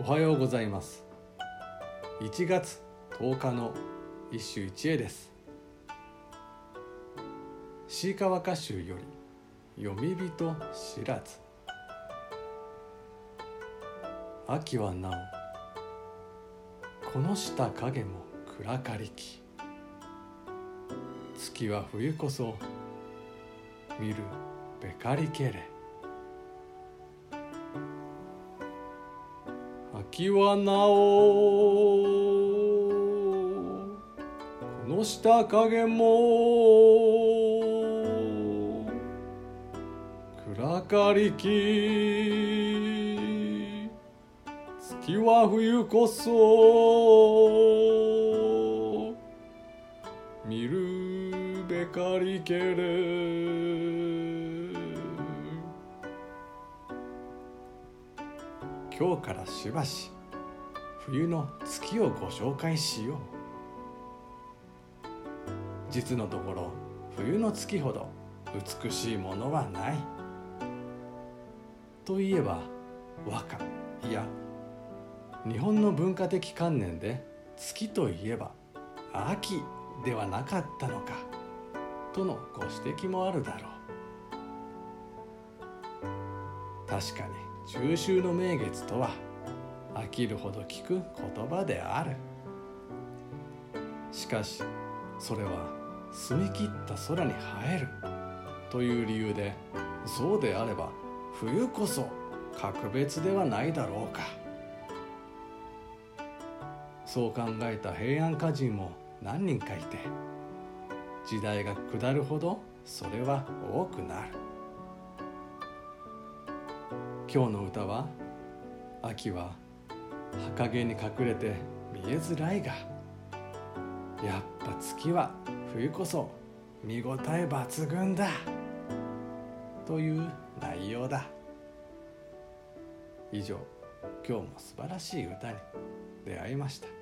おはようございます。1月10日の一首一会です。シーカワ歌集より読み人知らず。秋はなお。この下影も暗かりき。月は冬こそ見るべかりけれ。秋はなお。この下影も。暗かりき。月は冬こそ。見るべかりけれ。今日からしばし冬の月をご紹介しよう。実のところ冬の月ほど美しいものはない。といえば和歌いや日本の文化的観念で月といえば秋ではなかったのかとのご指摘もあるだろう。確かに中秋の名月とは飽きるほど聞く言葉である。しかしそれは澄み切った空に映える。という理由でそうであれば冬こそ格別ではないだろうか。そう考えた平安歌人も何人かいて時代が下るほどそれは多くなる。今日の歌は？秋は墓陰に隠れて見えづらいが。やっぱ月は冬こそ見応え抜群だ。という内容だ。以上今日も素晴らしい歌に出会いました。